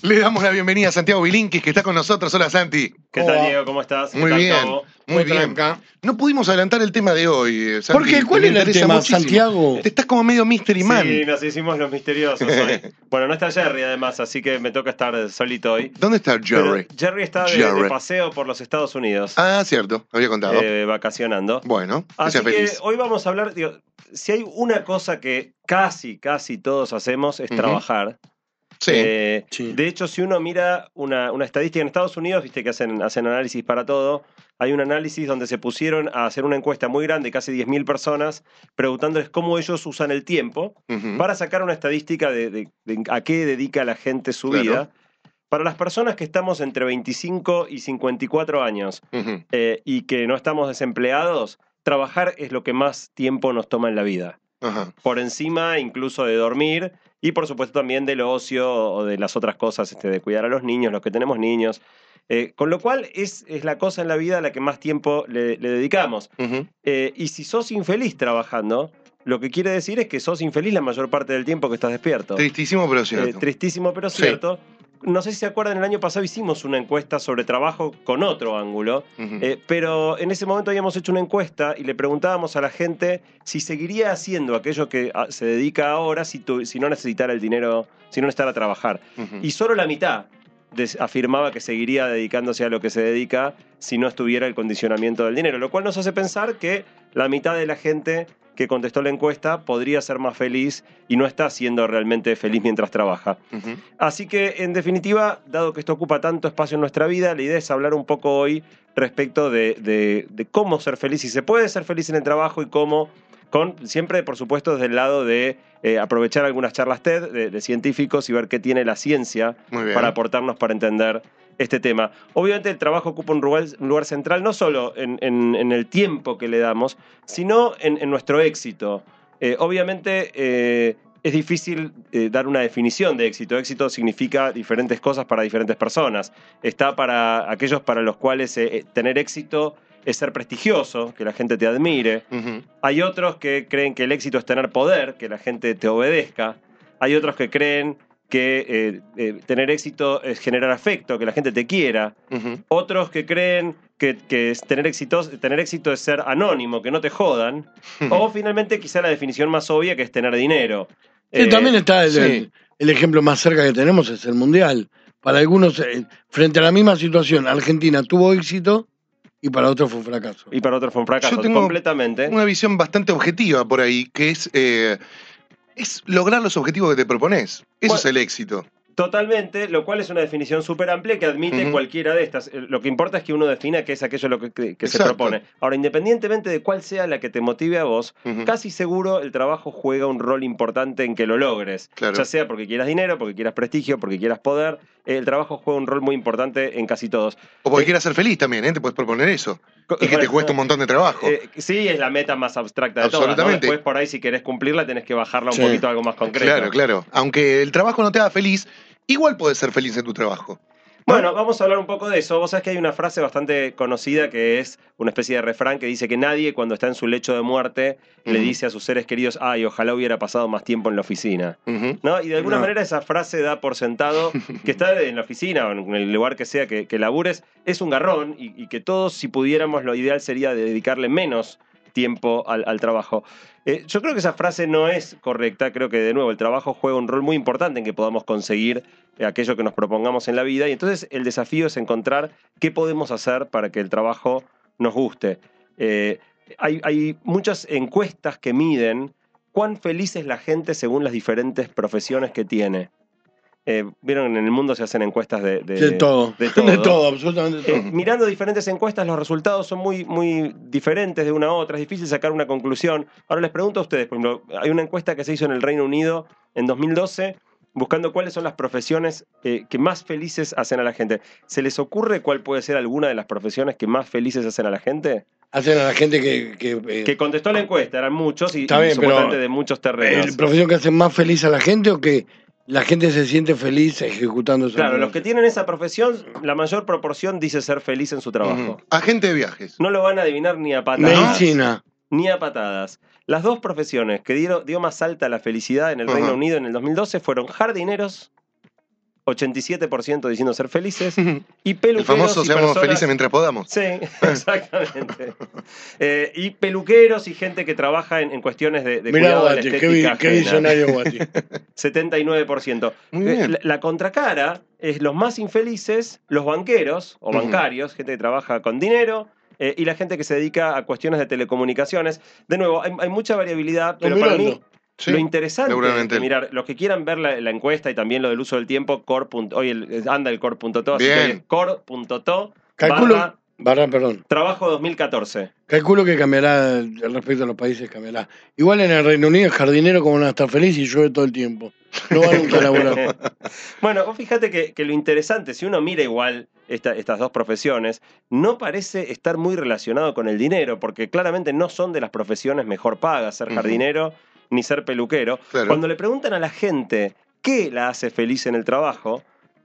Le damos la bienvenida a Santiago Bilinkis, que está con nosotros. Hola, Santi. ¿Qué tal, Diego? ¿Cómo estás? ¿Qué Muy tal, bien, Cabo? muy Muy bien. tranca. No pudimos adelantar el tema de hoy, eh, Santi. ¿Por qué? ¿Cuál era el tema, muchísimo. Santiago? Te estás como medio Mystery Man. Sí, nos hicimos los misteriosos hoy. Bueno, no está Jerry además, así que me toca estar solito hoy. ¿Dónde está Jerry? Pero Jerry está de, Jerry. de paseo por los Estados Unidos, Ah, cierto, había contado. eh, vacacionando. bueno, que Así que feliz. hoy vamos a hablar, digo, si hay una cosa que casi, casi todos hacemos es trabajar. Sí. Eh, Sí. De hecho, si uno mira una, una estadística en Estados Unidos, viste que hacen, hacen análisis para todo, hay un análisis donde se pusieron a hacer una encuesta muy grande, casi 10.000 personas, preguntándoles cómo ellos usan el tiempo para sacar una estadística de, de- de a qué dedica la gente su Claro. vida. Para las personas que estamos entre 25 y 54 años eh, y que no estamos desempleados, trabajar es lo que más tiempo nos toma en la vida. Ajá. Por encima incluso de dormir y por supuesto también del ocio o de las otras cosas, este, de cuidar a los niños, los que tenemos niños. Eh, con lo cual es, es la cosa en la vida a la que más tiempo le, le dedicamos. Eh, y si sos infeliz trabajando, lo que quiere decir es que sos infeliz la mayor parte del tiempo que estás despierto. Tristísimo, pero Eh, cierto. tristísimo, pero Sí. No sé si se acuerdan, el año pasado hicimos una encuesta sobre trabajo con otro ángulo, eh, pero en ese momento habíamos hecho una encuesta y le preguntábamos a la gente si seguiría haciendo aquello que ah, se dedica ahora si, tu- si no necesitara el dinero, si no necesitara trabajar. Y solo la mitad afirmaba que seguiría dedicándose a lo que se dedica si no estuviera el condicionamiento del dinero, lo cual nos hace pensar que la mitad de la gente que contestó la encuesta podría ser más feliz y no está siendo realmente feliz mientras trabaja. Así que, en definitiva, dado que esto ocupa tanto espacio en nuestra vida, la idea es hablar un poco hoy respecto de, de- de cómo ser feliz, si se puede ser feliz en el trabajo y cómo, con, siempre, por supuesto, desde el lado de eh, aprovechar algunas charlas TED de, de científicos y ver qué tiene la ciencia para aportarnos para entender este tema. Obviamente el trabajo ocupa un lugar, un lugar central no solo en, en- en el tiempo que le damos, sino en, en nuestro éxito. Eh, obviamente eh, es difícil eh, dar una definición de éxito. Éxito significa diferentes cosas para diferentes personas. Está para aquellos para los cuales tener éxito es ser prestigioso, que la gente te admire. Hay otros que creen que el éxito es tener poder, que la gente te obedezca. Hay otros que creen que eh, eh, tener éxito es generar afecto, que la gente te quiera. Otros que creen que, que es tener, éxito, tener éxito es ser anónimo, que no te jodan. O finalmente quizá la definición más obvia que es tener dinero. Sí, Eh, también está el, sí. el- el ejemplo más cerca que tenemos, es el Mundial. Para algunos, eh, frente a la misma situación, Argentina tuvo éxito y para otros fue un fracaso. Y para otros fue un fracaso, Yo tengo completamente. Una visión bastante objetiva por ahí, que es, eh, es lograr los objetivos que te propones. Eso Bueno, es el éxito. Totalmente, lo cual es una definición súper amplia que admite cualquiera de estas. Eh, Lo que importa es que uno defina qué es aquello lo que, que- que se propone. Ahora, independientemente de cuál sea la que te motive a vos, casi seguro el trabajo juega un rol importante en que lo logres. Claro. Ya sea porque quieras dinero, porque quieras prestigio, porque quieras poder. El trabajo juega un rol muy importante en casi todos. O porque Eh, quieras ser feliz también, ¿eh? Te puedes proponer eso. Y que te cuesta un montón de trabajo. Eh, sí, es la meta más abstracta de todas. ¿no? Absolutamente. Después, por ahí, si querés cumplirla, tenés que bajarla un Sí. poquito a algo más concreto. claro, claro. Aunque el trabajo no te haga feliz, igual puedes ser feliz en tu trabajo. Bueno, vamos a hablar un poco de eso. Vos sabés que hay una frase bastante conocida que es una especie de refrán que dice que nadie cuando está en su lecho de muerte le dice a sus seres queridos, ay, ojalá hubiera pasado más tiempo en la oficina. ¿No? Y de alguna No. manera esa frase da por sentado que estar en la oficina o en el lugar que sea que, que labures es un garrón y, y que todos, si pudiéramos, lo ideal sería dedicarle menos tiempo al, trabajo. Eh, yo creo que esa frase no es correcta, creo que de nuevo el trabajo juega un rol muy importante en que podamos conseguir eh, aquello que nos propongamos en la vida y entonces el desafío es encontrar qué podemos hacer para que el trabajo nos guste. Eh, hay, hay muchas encuestas que miden cuán feliz es la gente según las diferentes profesiones que tiene. Eh, Vieron, en el mundo se hacen encuestas de, de- De todo. de todo. De todo, absolutamente todo. Eh, mirando diferentes encuestas, los resultados son muy, muy diferentes de una a otra. Es difícil sacar una conclusión. Ahora les pregunto a ustedes, por ejemplo, hay una encuesta que se hizo en el Reino Unido en 2012 buscando cuáles son las profesiones eh, que más felices hacen a la gente. ¿Se les ocurre cuál puede ser alguna de las profesiones que más felices hacen a la gente? Hacen a la gente que... que, eh, Que contestó la encuesta, eran muchos y, y bien, pero- de muchos terrenos. ¿El profesión que hace más feliz a la gente o que la gente se siente feliz ejecutando esa Claro, los que tienen esa profesión, la mayor proporción dice ser feliz en su trabajo. Agente de viajes. No lo van a adivinar ni a patadas. Medicina. Ni a patadas. Las dos profesiones que dieron, dio más alta la felicidad en el. Reino Unido en el 2012 fueron jardineros, 87% diciendo ser felices. Y El peluqueros famoso y seamos personas- felices mientras podamos. Sí, exactamente. Eh, y peluqueros y gente que trabaja en, en cuestiones de, de Mirá, cuidado de la Guati, qué, qué visionario Guati. 79%. Muy Eh, bien. La, la contracara es los más infelices, los banqueros o bancarios, gente que trabaja con dinero. eh, y la gente que se dedica a cuestiones de telecomunicaciones. De nuevo, hay, hay mucha variabilidad, pero para mí. Sí, lo interesante seguramente. de mirar, los que quieran ver la, la encuesta y también lo del uso del tiempo, core. Hoy el- anda el core.to, así que es core.to Calculo, barra barra, perdón. trabajo 2014. Calculo que cambiará el respecto a los países, cambiará. Igual en el Reino Unido el jardinero como van a estar feliz y llueve todo el tiempo. No van nunca a laburar. Bueno, vos fíjate que, que lo interesante, si uno mira igual esta- estas dos profesiones, no parece estar muy relacionado con el dinero, porque claramente no son de las profesiones mejor pagas, ser jardinero ni ser peluquero. Claro. Cuando le preguntan a la gente qué la hace feliz en el trabajo,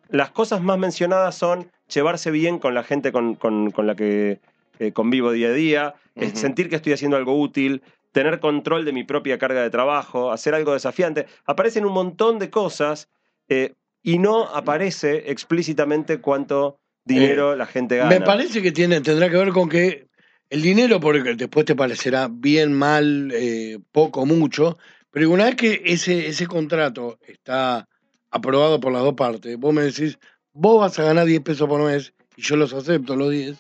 las cosas más mencionadas son llevarse bien con la gente con, con- con la que eh, convivo día a día, eh, sentir que estoy haciendo algo útil, tener control de mi propia carga de trabajo, hacer algo desafiante. Aparecen un montón de cosas eh, y no aparece explícitamente cuánto dinero la gente gana. Me parece que tiene, tendrá que ver con que el dinero, porque después te parecerá bien, mal, eh, poco, mucho, pero una vez que ese, ese contrato está aprobado por las dos partes, vos me decís, vos vas a ganar 10 pesos por mes y yo los acepto los 10,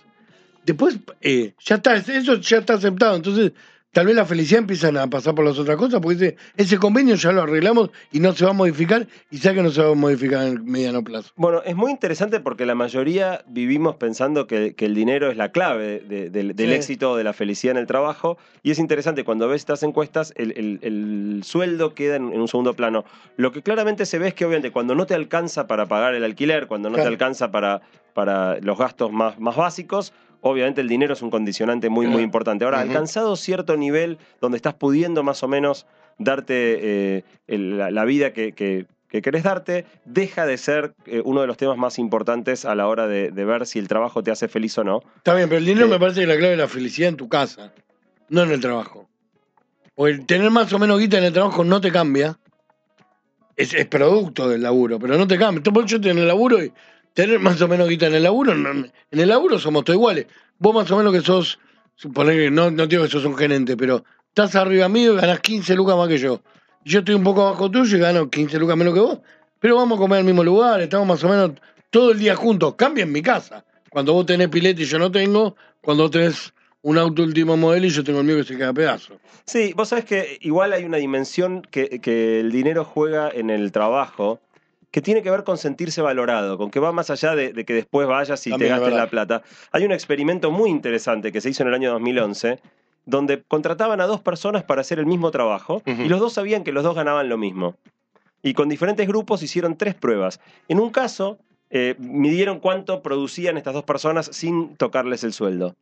después eh, ya está, eso ya está aceptado, entonces tal vez la felicidad empiezan a pasar por las otras cosas, porque ese, ese convenio ya lo arreglamos y no se va a modificar y sabe que no se va a modificar en el mediano plazo. Bueno, es muy interesante porque la mayoría vivimos pensando que, que el dinero es la clave de- del- del Sí. éxito o de la felicidad en el trabajo. Y es interesante cuando ves estas encuestas, el, el- el sueldo queda en, en un segundo plano. Lo que claramente se ve es que obviamente cuando no te alcanza para pagar el alquiler, cuando no Claro. te alcanza para, para los gastos más, más básicos, obviamente el dinero es un condicionante muy, muy importante. Ahora, alcanzado cierto nivel donde estás pudiendo más o menos darte eh, el- la, la vida que, que- que querés darte, deja de ser eh, uno de los temas más importantes a la hora de, de ver si el trabajo te hace feliz o no. Está bien, pero el dinero Sí. me parece que la clave es la felicidad en tu casa, no en el trabajo. O el tener más o menos guita en el trabajo no te cambia. Es, es producto del laburo, pero no te cambia. Yo en el laburo y tener más o menos guita en el laburo, no- en el laburo somos todos iguales. Vos más o menos que sos, suponer que no, no digo que sos un gerente, pero estás arriba mío y ganás 15 lucas más que yo. Yo estoy un poco abajo tuyo y gano 15 lucas menos que vos. Pero vamos a comer al mismo lugar, estamos más o menos todo el día juntos. Cambia en mi casa. Cuando vos tenés pilete y yo no tengo, cuando vos tenés un auto último modelo y yo tengo el mío que se queda a pedazo. Sí, vos sabés que igual hay una dimensión que, que el dinero juega en el trabajo que tiene que ver con sentirse valorado, con que va más allá de, de que después vayas y También te es gastes la plata. Hay un experimento muy interesante que se hizo en el año 2011 donde contrataban a dos personas para hacer el mismo trabajo y los dos sabían que los dos ganaban lo mismo. Y con diferentes grupos hicieron tres pruebas. En un caso, eh, midieron cuánto producían estas dos personas sin tocarles el sueldo.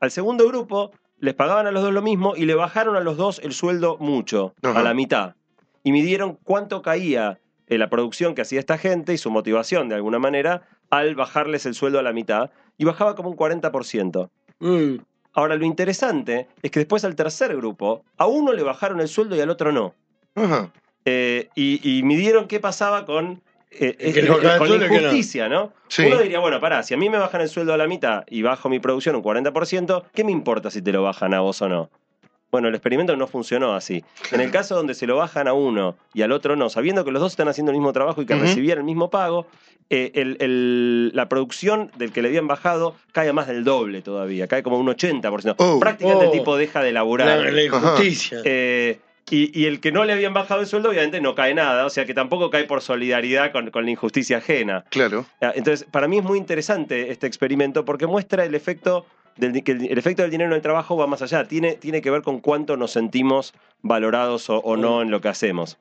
Al segundo grupo les pagaban a los dos lo mismo y le bajaron a los dos el sueldo mucho, a la mitad. Y midieron cuánto caía eh, la producción que hacía esta gente y su motivación de alguna manera al bajarles el sueldo a la mitad. Y bajaba como un 40%. Mm, Ahora, lo interesante es que después al tercer grupo, a uno le bajaron el sueldo y al otro no. Ajá. Eh, y, y midieron qué pasaba con, eh, que eh, la que no. injusticia, ¿no? Sí. Uno diría, bueno, pará, si a mí me bajan el sueldo a la mitad y bajo mi producción un 40%, ¿qué me importa si te lo bajan a vos o no? Bueno, el experimento no funcionó así. En el caso donde se lo bajan a uno y al otro no, sabiendo que los dos están haciendo el mismo trabajo y que Ujú. recibían el mismo pago, eh, el- el- la producción del que le habían bajado cae a más del doble todavía, cae como un 80%. Oh. Prácticamente Oh. el tipo deja de laburar. la, la injusticia. Eh, y, y el que no le habían bajado el sueldo, obviamente no cae nada, o sea que tampoco cae por solidaridad con, con la injusticia ajena. Claro. Ah, Entonces, para mí es muy interesante este experimento porque muestra el efecto del, que el, el efecto del dinero en el trabajo va más allá, tiene, tiene que ver con cuánto nos sentimos valorados o, o no en lo que hacemos.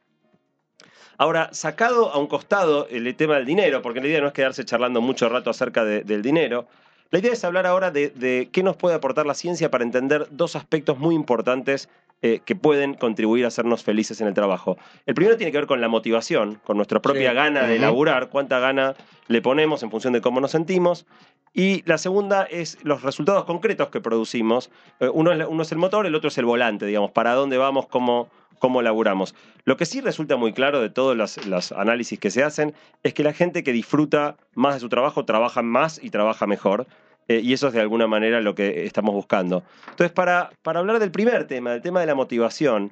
Ahora, sacado a un costado el tema del dinero, porque la idea no es quedarse charlando mucho rato acerca de- del dinero, la idea es hablar ahora de, de qué nos puede aportar la ciencia para entender dos aspectos muy importantes eh, que pueden contribuir a hacernos felices en el trabajo. El primero tiene que ver con la motivación, con nuestra propia Sí. gana de Ujú. laburar, cuánta gana le ponemos en función de cómo nos sentimos. Y la segunda es los resultados concretos que producimos. Eh, Uno es, el motor, el otro es el volante, digamos, para dónde vamos, cómo, cómo laburamos. Lo que sí resulta muy claro de todos los, los análisis que se hacen es que la gente que disfruta más de su trabajo trabaja más y trabaja mejor. Eh, y eso es de alguna manera lo que estamos buscando. Entonces, para, para hablar del primer tema, del tema de la motivación,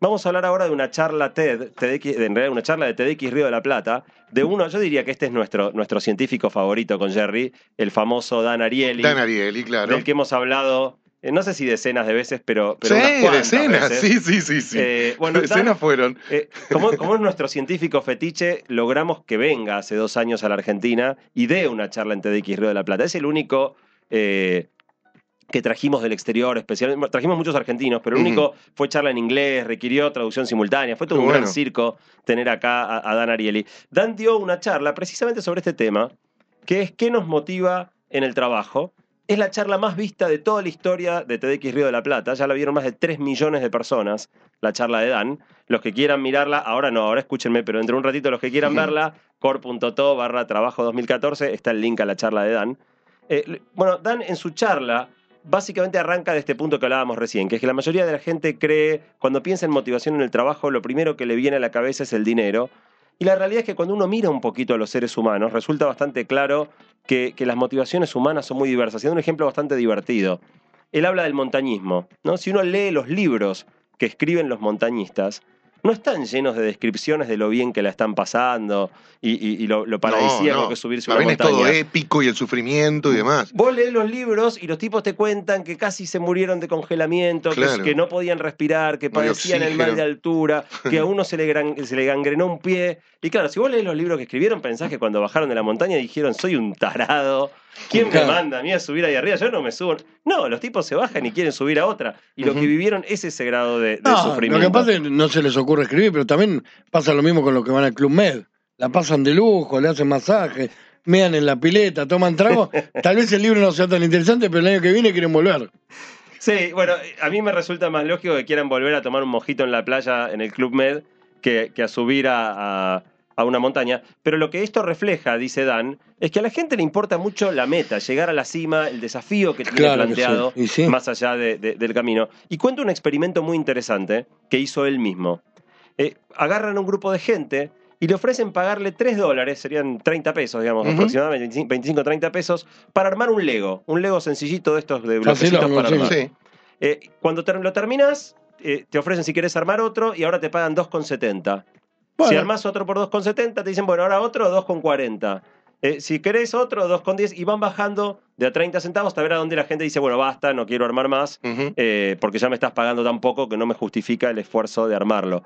vamos a hablar ahora de una charla TED, TEDx, en realidad una charla de TEDx Río de la Plata, de uno, yo diría que este es nuestro, nuestro científico favorito con Jerry, el famoso Dan Ariely, Dan Ariely, claro. del que hemos hablado, eh, no sé si decenas de veces, pero, pero sí, unas decenas, veces. sí, sí, sí, sí. Eh, bueno, Dan- decenas fueron. eh, como, como es nuestro científico fetiche, logramos que venga hace dos años a la Argentina y dé una charla en TEDx Río de la Plata. Es el único eh, que trajimos del exterior, especialmente. Trajimos muchos argentinos, pero el único fue charla en inglés, requirió traducción simultánea. Fue todo un gran circo tener acá a, a Dan Ariely. Dan dio una charla precisamente sobre este tema, que es qué nos motiva en el trabajo. Es la charla más vista de toda la historia de TEDx Río de la Plata. Ya la vieron más de 3 millones de personas, la charla de Dan. Los que quieran mirarla, ahora no, ahora escúchenme, pero dentro de un ratito los que quieran Ujú. verla, core.to barra trabajo 2014, está el link a la charla de Dan. Eh, bueno, Dan en su charla básicamente arranca de este punto que hablábamos recién, que es que la mayoría de la gente cree, cuando piensa en motivación en el trabajo, lo primero que le viene a la cabeza es el dinero. Y la realidad es que cuando uno mira un poquito a los seres humanos, resulta bastante claro que, las motivaciones humanas son muy diversas. Da un ejemplo bastante divertido. Él habla del montañismo. ¿no? Si uno lee los libros que escriben los montañistas, no están llenos de descripciones de lo bien que la están pasando y, y- y lo, lo paradisíaco No, no. que es subirse una bien es todo montaña. épico y el sufrimiento y demás. Vos lees los libros y los tipos te cuentan que casi se murieron de congelamiento, que- Claro. que, no podían respirar, que padecían el mal de altura, que a uno se le, gran- se le gangrenó un pie. Y claro, si vos lees los libros que escribieron, pensás que cuando bajaron de la montaña dijeron, soy un tarado. ¿Quién me manda a mí a subir ahí arriba? Yo no me subo. No, los tipos se bajan y quieren subir a otra. Y lo que vivieron es ese grado de, de No, lo sufrimiento. que pasa es que no se les ocurre escribir, pero también pasa lo mismo con los que van al Club Med. La pasan de lujo, le hacen masaje, mean en la pileta, toman trago. Tal vez el libro no sea tan interesante, pero el año que viene quieren volver. Sí, bueno, a mí me resulta más lógico que quieran volver a tomar un mojito en la playa en el Club Med que, que a subir a, a- a una montaña. Pero lo que esto refleja, dice Dan, es que a la gente le importa mucho la meta, llegar a la cima, el desafío que tiene Claro que planteado sí, y sí. más allá de- de- del camino. Y cuenta un experimento muy interesante que hizo él mismo. Eh, agarran a un grupo de gente y le ofrecen pagarle 3 dólares, serían 30 pesos, digamos, aproximadamente 25 30 pesos, para armar un Lego. Un Lego sencillito de estos de bloquecitos Facilongo, para armar. Sí. Eh, cuando lo terminas, eh, te ofrecen si querés armar otro y ahora te pagan 2,70. Si Bueno. armás otro por 2,70, te dicen, bueno, ahora otro 2,40. Eh, si querés otro, 2,10 y van bajando de a 30 centavos hasta ver a dónde la gente dice, bueno, basta, no quiero armar más, eh, porque ya me estás pagando tan poco que no me justifica el esfuerzo de armarlo.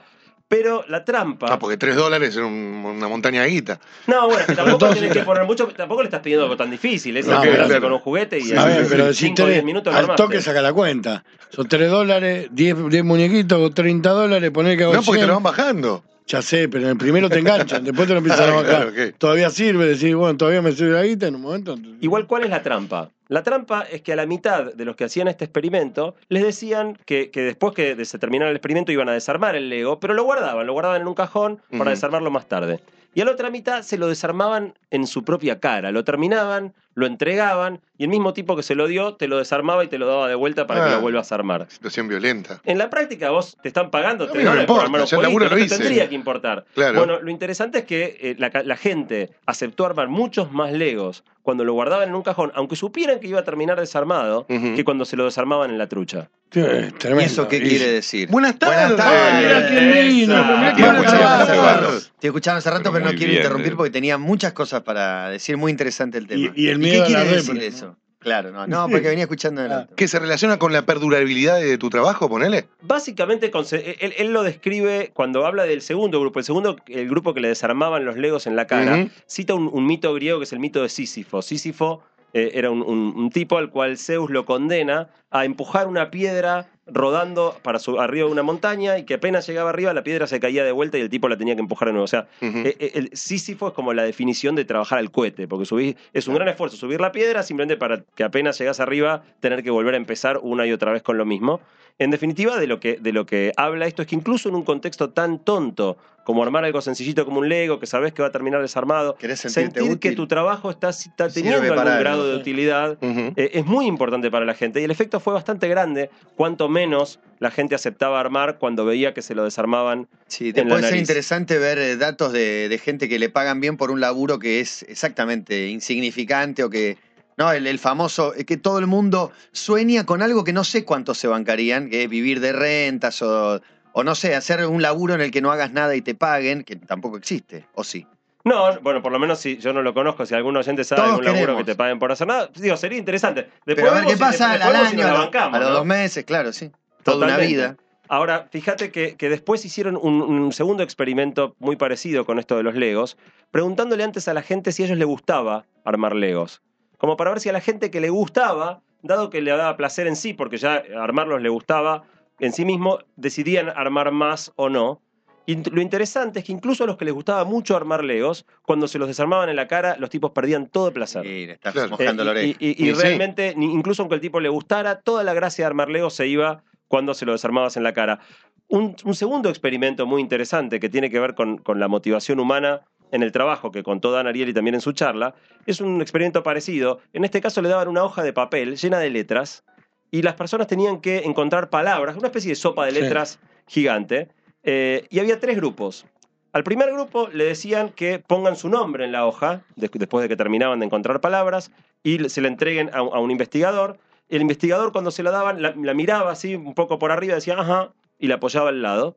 Pero la trampa... Ah, porque tres dólares es un- una montaña de guita. No, bueno, es que tampoco Entonces- tenés que poner mucho, tampoco le estás pidiendo algo tan difícil, es No, claro. con un juguete y A ver, en pero si 5 o 10 tenés- minutos al armaste. toque saca la cuenta. Son 3 dólares, 10, 10 muñequitos, 30 dólares, poner que hago No, porque te 100. lo van bajando. Ya sé, pero en el primero te enganchan, después te lo empiezan a bajar. claro, ok. Todavía sirve decir, bueno, todavía me sirve la guita en un momento. Igual, ¿cuál es la trampa? La trampa es que a la mitad de los que hacían este experimento les decían que, que después que se terminara el experimento iban a desarmar el Lego, pero lo guardaban, lo guardaban en un cajón para desarmarlo más tarde. Y a la otra mitad se lo desarmaban en su propia cara, lo terminaban, lo entregaban y el mismo tipo que se lo dio te lo desarmaba y te lo daba de vuelta para que Ah. lo vuelvas a armar. Situación violenta. En la práctica vos te están pagando no dólares por armar un jueguito, no te tendría que importar. Claro. Bueno, lo interesante es que eh, la, gente aceptó armar muchos más Legos cuando lo guardaban en un cajón, aunque supieran que iba a terminar desarmado, que cuando se lo desarmaban en la trucha. Tremendo. ¿Y eso qué Y- quiere decir? Buenas tardes. tardes. Ah, vino, Esa. mirá Te escuchaba hace rato. Estoy escuchando hace rato, Pero pero no quiero bien, interrumpir eh. porque tenía muchas cosas para decir. Muy interesante el tema. Y- y el qué quiere decir ¿no? eso? Claro, no, no, porque venía escuchando adelante. ¿Que se relaciona con la perdurabilidad de tu trabajo, ponele? Básicamente, conse- él, él lo describe cuando habla del segundo grupo. El segundo, el grupo que le desarmaban los legos en la cara, cita un, un mito griego que es el mito de Sísifo. Sísifo eh, era un, un- un tipo al cual Zeus lo condena a empujar una piedra rodando para su, arriba de una montaña y que apenas llegaba arriba la piedra se caía de vuelta y el tipo la tenía que empujar de nuevo. O sea, eh, eh, el Sísifo es como la definición de trabajar al cohete, porque subir, es un gran esfuerzo subir la piedra simplemente para que apenas llegas arriba tener que volver a empezar una y otra vez con lo mismo. En definitiva, de lo que, de lo que habla esto es que incluso en un contexto tan tonto como armar algo sencillito como un Lego, que sabes que va a terminar desarmado, sentir que tu trabajo está, está teniendo algún grado de utilidad, eh, es muy importante para la gente. Y el efecto fue bastante grande, cuanto menos la gente aceptaba armar cuando veía que se lo desarmaban Sí, en te la puede ser interesante ver eh, datos de, de gente que le pagan bien por un laburo que es exactamente insignificante o que. No, el, el famoso, eh, que todo el mundo sueña con algo que no sé cuántos se bancarían, que es vivir de rentas o, o no sé, hacer un laburo en el que no hagas nada y te paguen, que tampoco existe, o sí. No, bueno, por lo menos si yo no lo conozco, si algún oyente sabe Todos algún laburo queremos. que te paguen por hacer nada, digo, sería interesante. Después Pero a ver vemos qué si- pasa al, después al vemos si año, nos a, la lo- bancamos, a los ¿no? dos meses, claro, sí. Toda una Totalmente. vida. Ahora, fíjate que, que después hicieron un, un segundo experimento muy parecido con esto de los Legos, preguntándole antes a la gente si a ellos les gustaba armar Legos. Como para ver si a la gente que le gustaba, dado que le daba placer en sí, porque ya armarlos le gustaba en sí mismo, decidían armar más o no. Y lo interesante es que incluso a los que les gustaba mucho armar Legos, cuando se los desarmaban en la cara, los tipos perdían todo el placer. Sí, le estás Claro. mojando Eh, la y- oreja. Y, y- y Y sí. realmente, incluso aunque el tipo le gustara, toda la gracia de armar Legos se iba cuando se lo desarmabas en la cara. Un, un segundo experimento muy interesante que tiene que ver con, con la motivación humana en el trabajo, que contó Dan Ariely también en su charla, es un experimento parecido. En este caso le daban una hoja de papel llena de letras y las personas tenían que encontrar palabras, una especie de sopa de Sí. letras gigante, eh, y había tres grupos. Al primer grupo le decían que pongan su nombre en la hoja, de- después de que terminaban de encontrar palabras, y se la entreguen a, un- a un investigador. El investigador cuando se la daban, la, la miraba así un poco por arriba, decía, ajá, y la apoyaba al lado.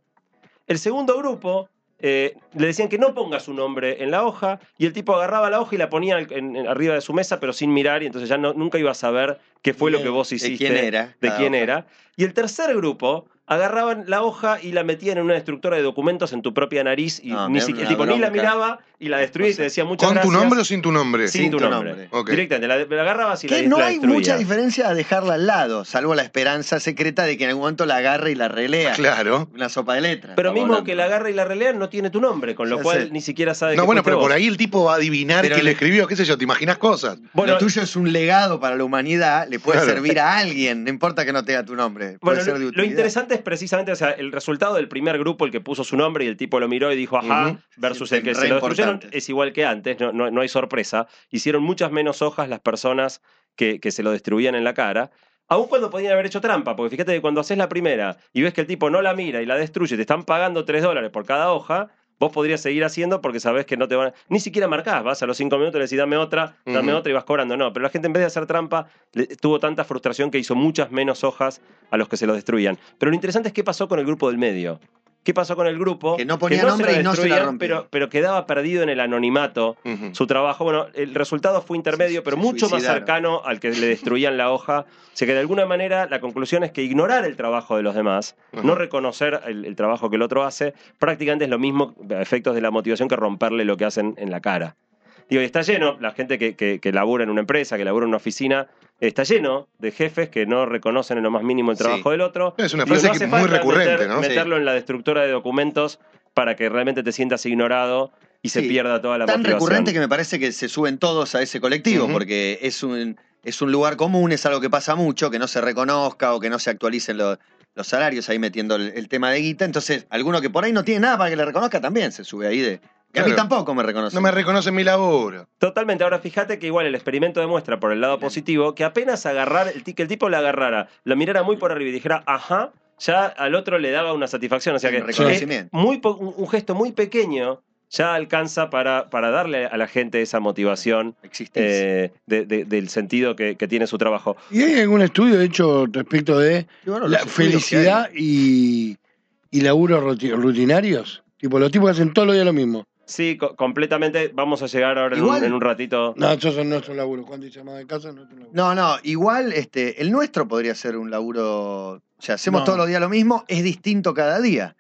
El segundo grupo eh, le decían que no ponga su nombre en la hoja, y el tipo agarraba la hoja y la ponía en- en- en- arriba de su mesa, pero sin mirar, y entonces ya no, nunca iba a saber qué fue lo que vos ¿De hiciste quién era? de quién hoja? era. Y el tercer grupo agarraban la hoja y la metían en una destructora de documentos en tu propia nariz y No, ni siquiera tipo ni la miraba y la destruía y te decía muchas ¿Con gracias. tu nombre o sin tu nombre? sin, Sin tu tu nombre. Directamente, la, la agarrabas y la, Que no la hay mucha diferencia a dejarla al lado, salvo la esperanza secreta de que en algún momento la agarre y la relea. Claro. Una sopa de letras. Pero mismo que la agarre y la relea no tiene tu nombre, con lo Ya cual sé. ni siquiera sabe No, que bueno, pero por ahí el tipo va a adivinar Pero quién le escribió, qué sé yo, te imaginas cosas. Bueno, lo tuyo es un legado para la humanidad, le puede Claro. servir a alguien, no importa que no tenga tu nombre. Puede Bueno, ser lo, de lo utilidad. interesante es precisamente o sea, el resultado del primer grupo, el que puso su nombre y el tipo lo miró y dijo, ajá, versus Sí, el que se lo destruyeron, es igual que antes, no, no- no hay sorpresa. Hicieron muchas menos hojas las personas que, que se lo destruían en la cara. Aun cuando podían haber hecho trampa, porque fíjate que cuando haces la primera y ves que el tipo no la mira y la destruye, te están pagando 3 dólares por cada hoja, vos podrías seguir haciendo porque sabés que no te van a... Ni siquiera marcás, vas a los 5 minutos y le decís dame otra, dame otra y vas cobrando. No, pero la gente en vez de hacer trampa le- tuvo tanta frustración que hizo muchas menos hojas a los que se lo destruían. Pero lo interesante es qué pasó con el grupo del medio. ¿Qué pasó con el grupo? Que no ponía nombre y no se la pero, pero quedaba perdido en el anonimato su trabajo. Bueno, el resultado fue intermedio, Se- pero se mucho más cercano al que le destruían la hoja. O sea que de alguna manera la conclusión es que ignorar el trabajo de los demás, no reconocer el, el trabajo que el otro hace, prácticamente es lo mismo a efectos de la motivación que romperle lo que hacen en la cara. Digo, y está lleno, la gente que, que, que labura en una empresa, que labura en una oficina, está lleno de jefes que no reconocen en lo más mínimo el Sí. trabajo del otro. Es una Digo, frase no que es muy recurrente, meter- ¿no? Sí. Meterlo en la destructora de documentos para que realmente te sientas ignorado y se Sí. pierda toda la Tan motivación. recurrente que me parece que se suben todos a ese colectivo, porque es un, es un lugar común, es algo que pasa mucho, que no se reconozca o que no se actualicen lo- los salarios, ahí metiendo el, el tema de guita. Entonces, alguno que por ahí no tiene nada para que le reconozca también se sube ahí de. Que a mí tampoco me reconoce. No me reconocen mi laburo. Totalmente. Ahora fíjate que igual el experimento demuestra por el lado positivo que apenas agarrar, el, que el tipo la agarrara, lo mirara muy por arriba y dijera, ajá, ya al otro le daba una satisfacción. O sea Un que reconocimiento. es muy un, un gesto muy pequeño ya alcanza para, para darle a la gente esa motivación eh, de- de- del sentido que, que tiene su trabajo. ¿Y hay algún estudio hecho respecto de Y bueno, la felicidad y, y laburos ruti- rutinarios? Tipo, los tipos que hacen todos los días lo mismo. Sí, co- completamente. Vamos a llegar ahora en un, en un ratito. No, eso son nuestros laburos. Cuando dice más de casa, no es un laburo. No, no, igual este, el nuestro podría ser un laburo. O sea, hacemos No. todos los días lo mismo, es distinto cada día.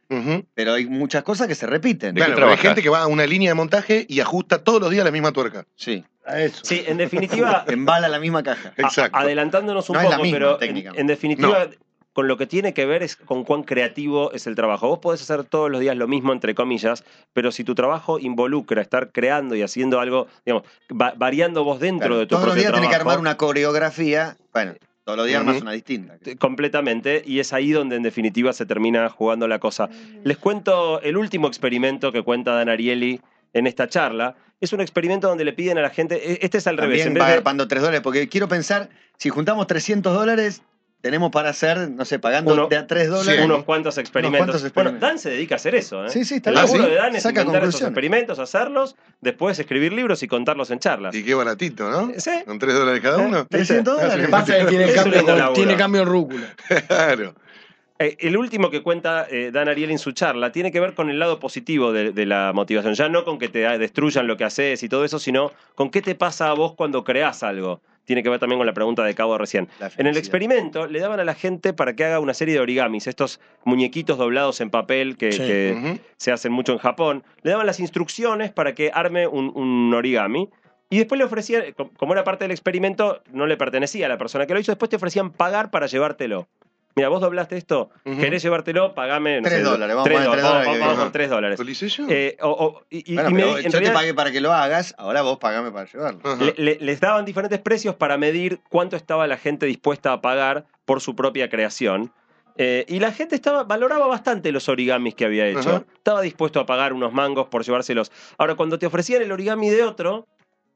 Pero hay muchas cosas que se repiten. ¿De qué Claro, pero hay gente que va a una línea de montaje y ajusta todos los días la misma tuerca. Sí. A eso. Sí, en definitiva, Embala la misma caja. a- Exacto. adelantándonos un No es la poco, misma, pero en, técnicamente. en definitiva, con lo que tiene que ver es con cuán creativo es el trabajo. Vos podés hacer todos los días lo mismo, entre comillas, pero si tu trabajo involucra estar creando y haciendo algo, digamos, va- variando vos dentro Claro, de tu todos los días tenés que trabajo, armar una coreografía. Bueno, todos los días Ujú. armas una distinta. completamente, y es ahí donde en definitiva se termina jugando la cosa. Les cuento el último experimento que cuenta Dan Ariely en esta charla. Es un experimento donde le piden a la gente, e- este es al revés, También en vez va de- agarpando 3 dólares, porque quiero pensar, si juntamos 300 dólares, tenemos para hacer, no sé, pagando Uno- de a 3 dólares. Sí. unos cuantos experimentos. cuantos experimentos. Bueno, Dan se dedica a hacer eso. ¿eh? Sí, sí, está El bien. laburo ¿Ah, sí? de Dan es Saca inventar esos conclusiones. experimentos, hacerlos, después escribir libros y contarlos en charlas. Y qué baratito, ¿no? Sí. Con 3 dólares cada Eh, uno. 300 dólares. Pasa que tiene cambio, tiene en rúcula. Claro. Eh, el último que cuenta eh, Dan Ariel en su charla tiene que ver con el lado positivo de, de la motivación. Ya no con que te destruyan lo que haces y todo eso, sino con qué te pasa a vos cuando creás algo. Tiene que ver también con la pregunta de Cabo recién. En el experimento le daban a la gente para que haga una serie de origamis, estos muñequitos doblados en papel que, Sí. que Ujú. se hacen mucho en Japón. Le daban las instrucciones para que arme un, un origami. Y después le ofrecían, co- como era parte del experimento, no le pertenecía a la persona que lo hizo, después te ofrecían pagar para llevártelo. Mira, vos doblaste esto, Ujú. querés llevártelo, pagame. no Tres sé, dólares, vamos tres a poner tres dólares, dólares vamos- que- vamos Ajá. con tres dólares. ¿Lo hice yo? Eh, o- o- y, y- Bueno, y me- pero en yo realidad- te pagué para que lo hagas, ahora vos pagame para llevarlo. Ajá. le- le- les daban diferentes precios para medir cuánto estaba la gente dispuesta a pagar por su propia creación. Eh, y la gente estaba, valoraba bastante los origamis que había hecho. Estaba dispuesto a pagar unos mangos por llevárselos. Ahora, cuando te ofrecían el origami de otro,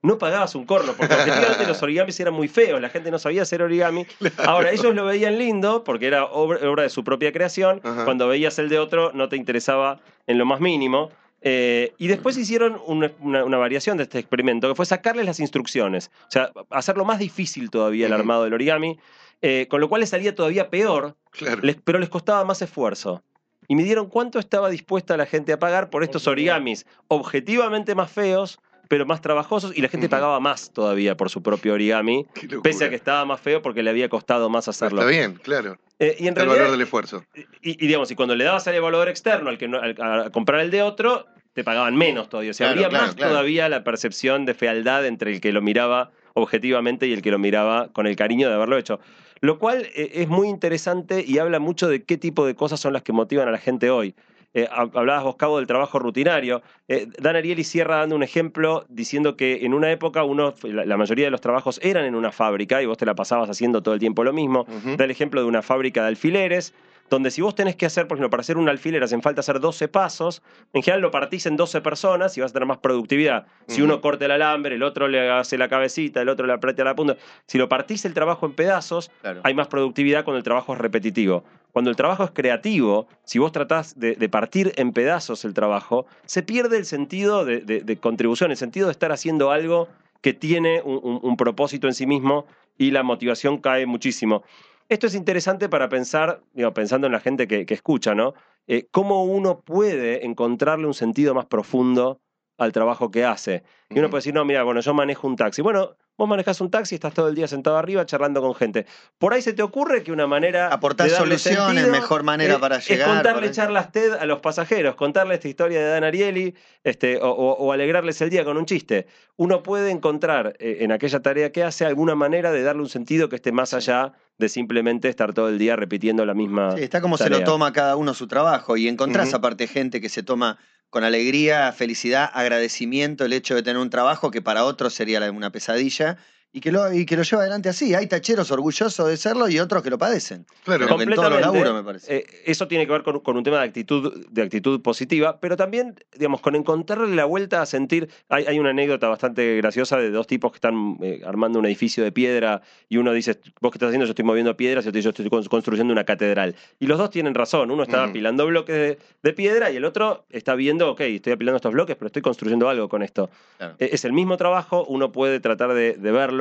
no pagabas un corno, porque objetivamente los origamis eran muy feos, la gente no sabía hacer origami. Ahora, ellos lo veían lindo, porque era obra, de su propia creación. Ajá. Cuando veías el de otro, no te interesaba en lo más mínimo. Eh, y después hicieron una, una- una variación de este experimento, que fue sacarles las instrucciones. O sea, hacerlo más difícil todavía el armado del origami, eh, con lo cual les salía todavía peor, Claro. les- pero les costaba más esfuerzo. Y midieron cuánto estaba dispuesta la gente a pagar por estos origamis objetivamente más feos, pero más trabajosos, y la gente pagaba más todavía por su propio origami, pese a que estaba más feo porque le había costado más hacerlo. Está bien, claro. Eh, y en el realidad, valor del esfuerzo. y, y digamos, y cuando le dabas al evaluador externo al que no- al- a comprar el de otro, te pagaban menos todavía. O sea, Claro, claro, más claro. todavía la percepción de fealdad entre el que lo miraba objetivamente y el que lo miraba con el cariño de haberlo hecho. Lo cual eh, es muy interesante y habla mucho de qué tipo de cosas son las que motivan a la gente hoy. Eh, hab- hablabas vos, Cabo, del trabajo rutinario. Eh, Dan Ariely cierra dando un ejemplo diciendo que en una época uno, la, la mayoría de los trabajos eran en una fábrica y vos te la pasabas haciendo todo el tiempo lo mismo. Da el ejemplo de una fábrica de alfileres, donde si vos tenés que hacer, por ejemplo, para hacer un alfiler hacen falta hacer 12 pasos, en general lo partís en 12 personas y vas a tener más productividad. Si uno corta el alambre, el otro le hace la cabecita, el otro le aprieta la punta. Si lo partís el trabajo en pedazos, Claro. hay más productividad cuando el trabajo es repetitivo. Cuando el trabajo es creativo, si vos tratás de, de partir en pedazos el trabajo, se pierde el sentido de, de- de contribución, el sentido de estar haciendo algo que tiene un, un- un propósito en sí mismo y la motivación cae muchísimo. Esto es interesante para pensar, digo, pensando en la gente que, que escucha, ¿no? Eh, cómo uno puede encontrarle un sentido más profundo al trabajo que hace. Y uno puede decir, no, mira, bueno, yo manejo un taxi. Bueno, vos manejás un taxi, estás todo el día sentado arriba charlando con gente. Por ahí se te ocurre que una manera. Aportar soluciones, mejor manera es- para Es llegar, por contarle charlas TED a los pasajeros, contarle esta historia de Dan Ariely este, o, o- o alegrarles el día con un chiste. Uno puede encontrar eh, en aquella tarea que hace alguna manera de darle un sentido que esté más allá de simplemente estar todo el día repitiendo la misma. Sí, está como se lo toma cada uno su trabajo y encontrás aparte gente que se toma con alegría, felicidad, agradecimiento el hecho de tener un trabajo que para otros sería una pesadilla y que lo, y que lo lleva adelante así. Hay tacheros orgullosos de serlo y otros que lo padecen. Claro. Pero en todos los laburos, me parece. Eh, eso tiene que ver con, con un tema de actitud, de actitud positiva, pero también, digamos, con encontrarle la vuelta a sentir. Hay, hay una anécdota bastante graciosa de dos tipos que están eh, armando un edificio de piedra y uno dice, vos qué estás haciendo, yo estoy moviendo piedras y otro dice, yo estoy con- construyendo una catedral. Y los dos tienen razón, uno está apilando bloques de, de piedra y el otro está viendo, ok, estoy apilando estos bloques, pero estoy construyendo algo con esto. Claro. Eh, Es el mismo trabajo, uno puede tratar de, de verlo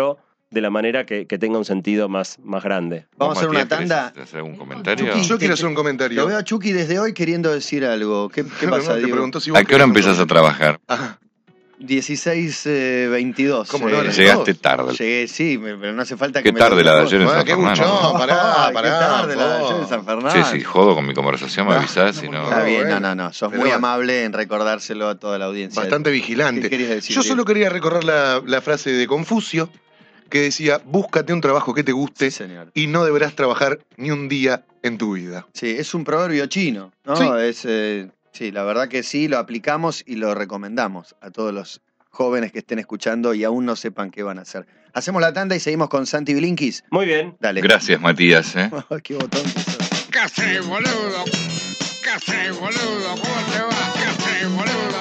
de la manera que, que tenga un sentido más, más grande. Vamos a hacer una Matías, ¿querés tanda. hacer algún comentario? Chucky, Yo quiero te- hacer un comentario. Lo veo a Chucky desde hoy queriendo decir algo. ¿Qué, qué No, pasa, no, te Diego? pregunto si vos ¿A qué hora empiezas a un trabajar? Ah, 16, eh, 22. ¿Cómo no? eh, Llegaste tarde. Llegué, sí, me- pero no hace falta que Qué me tarde la de ayer en San qué Fernando. mucho, pará, pará. qué tarde la de ayer en San Fernando. Sí, sí, jodo con mi conversación, me Ah, avisás no, no. Está bien, no, no, no. Sos Pero muy amable en recordárselo a toda la audiencia. Bastante ¿Qué vigilante. querías decir? Yo solo quería recorrer la, la frase de Confucio que decía, búscate un trabajo que te guste Sí, señor. y no deberás trabajar ni un día en tu vida. Sí, es un proverbio chino, ¿no? Sí. Es, eh, sí, la verdad que sí, lo aplicamos y lo recomendamos a todos los jóvenes que estén escuchando y aún no sepan qué van a hacer. Hacemos la tanda y seguimos con Santi Blinkis. Muy bien. Dale. Gracias, Matías. ¿eh? qué botón. ¿Qué boludo? ¿Qué boludo? ¿Cómo te va? ¿Qué boludo?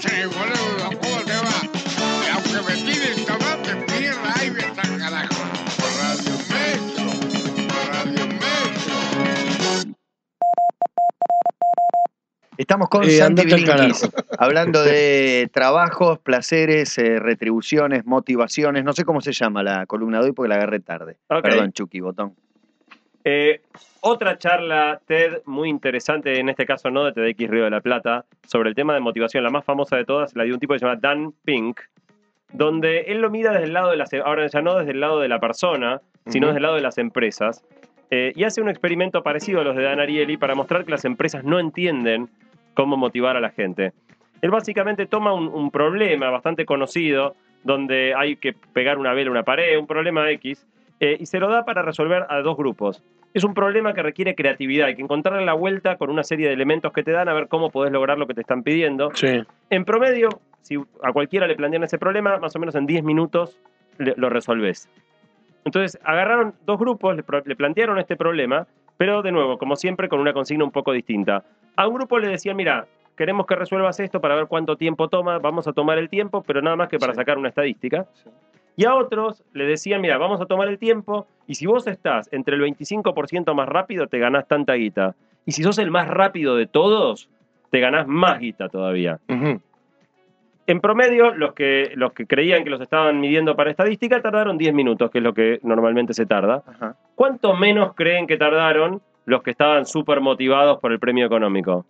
¿Qué boludo? ¿Cómo te va? Y aunque me tomate, Estamos con Eh, Santi hablando de trabajos, placeres, eh, retribuciones, motivaciones. No sé cómo se llama la columna de hoy porque la agarré tarde. Perdón, Chucky, botón. Eh, otra charla TED muy interesante, en este caso no de TEDx Río de la Plata, sobre el tema de motivación. La más famosa de todas la dio un tipo que se llama Dan Pink, donde él lo mira desde el lado de las, ahora ya no desde el lado de la persona, sino desde el lado de las empresas. Eh, y hace un experimento parecido a los de Dan Ariely para mostrar que las empresas no entienden cómo motivar a la gente. Él básicamente toma un, un problema bastante conocido, donde hay que pegar una vela a una pared, un problema X, eh, y se lo da para resolver a dos grupos. Es un problema que requiere creatividad, hay que encontrarle la vuelta con una serie de elementos que te dan a ver cómo podés lograr lo que te están pidiendo. Sí. En promedio, si a cualquiera le plantean ese problema, más o menos en 10 minutos le- lo resolvés. Entonces, agarraron dos grupos, le plantearon este problema, pero de nuevo, como siempre, con una consigna un poco distinta. A un grupo le decían, mira, queremos que resuelvas esto para ver cuánto tiempo toma, vamos a tomar el tiempo, pero nada más que para Sí. sacar una estadística. Y a otros le decían, mira, vamos a tomar el tiempo, y si vos estás entre el 25% más rápido, te ganás tanta guita. Y si sos el más rápido de todos, te ganás más guita todavía. Ujú. En promedio, los que, los que creían que los estaban midiendo para estadística tardaron 10 minutos, que es lo que normalmente se tarda. Ajá. ¿Cuánto menos creen que tardaron los que estaban súper motivados por el premio económico?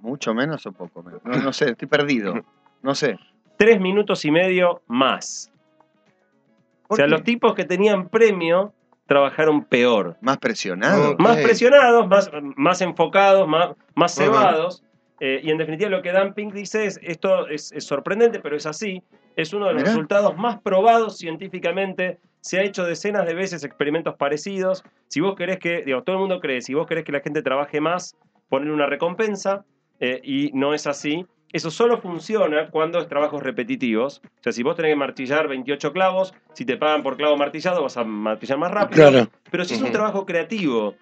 ¿Mucho menos o poco menos? No, no sé, estoy perdido. No sé. Tres minutos y medio más. O ¿Por sea, qué? los tipos que tenían premio trabajaron peor. ¿Más presionado? Ok. Más presionados, más, más enfocados, más, más cebados. Eh, y en definitiva lo que Dan Pink dice es, esto es, es sorprendente, pero es así. Es uno de los Mirá. resultados más probados científicamente. Se ha hecho decenas de veces experimentos parecidos. Si vos querés que, digo, todo el mundo cree, si vos querés que la gente trabaje más, ponerle una recompensa, eh, y no es así. Eso solo funciona cuando es trabajos repetitivos. O sea, si vos tenés que martillar 28 clavos, si te pagan por clavo martillado, vas a martillar más rápido. Claro. Pero si es un trabajo creativo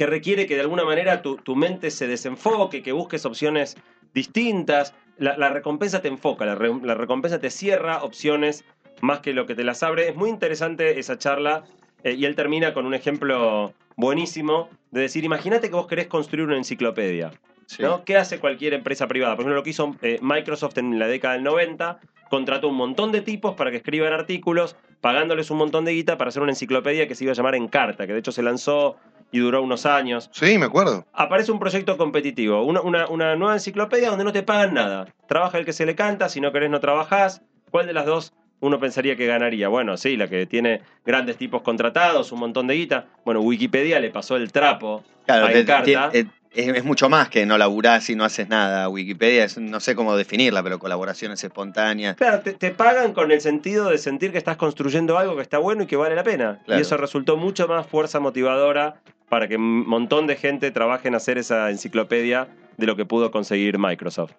que requiere que de alguna manera tu, tu mente se desenfoque, que busques opciones distintas, la, la recompensa te enfoca, la, re- la recompensa te cierra opciones más que lo que te las abre. Es muy interesante esa charla eh, y él termina con un ejemplo buenísimo de decir, imagínate que vos querés construir una enciclopedia. Sí. ¿no? ¿Qué hace cualquier empresa privada? Por ejemplo, lo que hizo eh, Microsoft en la década del 90, contrató un montón de tipos para que escriban artículos, pagándoles un montón de guita para hacer una enciclopedia que se iba a llamar Encarta, que de hecho se lanzó y duró unos años. Sí, me acuerdo. Aparece un proyecto competitivo, una, una- una nueva enciclopedia donde no te pagan nada. Trabaja el que se le canta, si no querés no trabajás. ¿Cuál de las dos uno pensaría que ganaría? Bueno, sí, la que tiene grandes tipos contratados, un montón de guita. Bueno, Wikipedia le pasó el trapo Claro, a Encarta. eh, es, es mucho más que no laburás y no haces nada. Wikipedia, es, no sé cómo definirla, pero colaboraciones espontáneas. Claro, te, te pagan con el sentido de sentir que estás construyendo algo que está bueno y que vale la pena. Claro. Y eso resultó mucho más fuerza motivadora para que un montón de gente trabaje en hacer esa enciclopedia de lo que pudo conseguir Microsoft.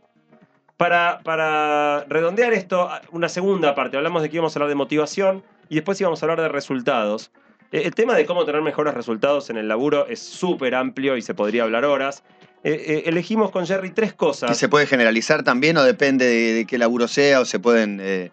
Para, para redondear esto, una segunda parte, hablamos de que íbamos a hablar de motivación y después íbamos a hablar de resultados. Eh, El tema de cómo tener mejores resultados en el laburo es súper amplio y se podría hablar horas. Eh, eh, elegimos con Jerry tres cosas. ¿Que se puede generalizar también o depende de, qué laburo sea o se pueden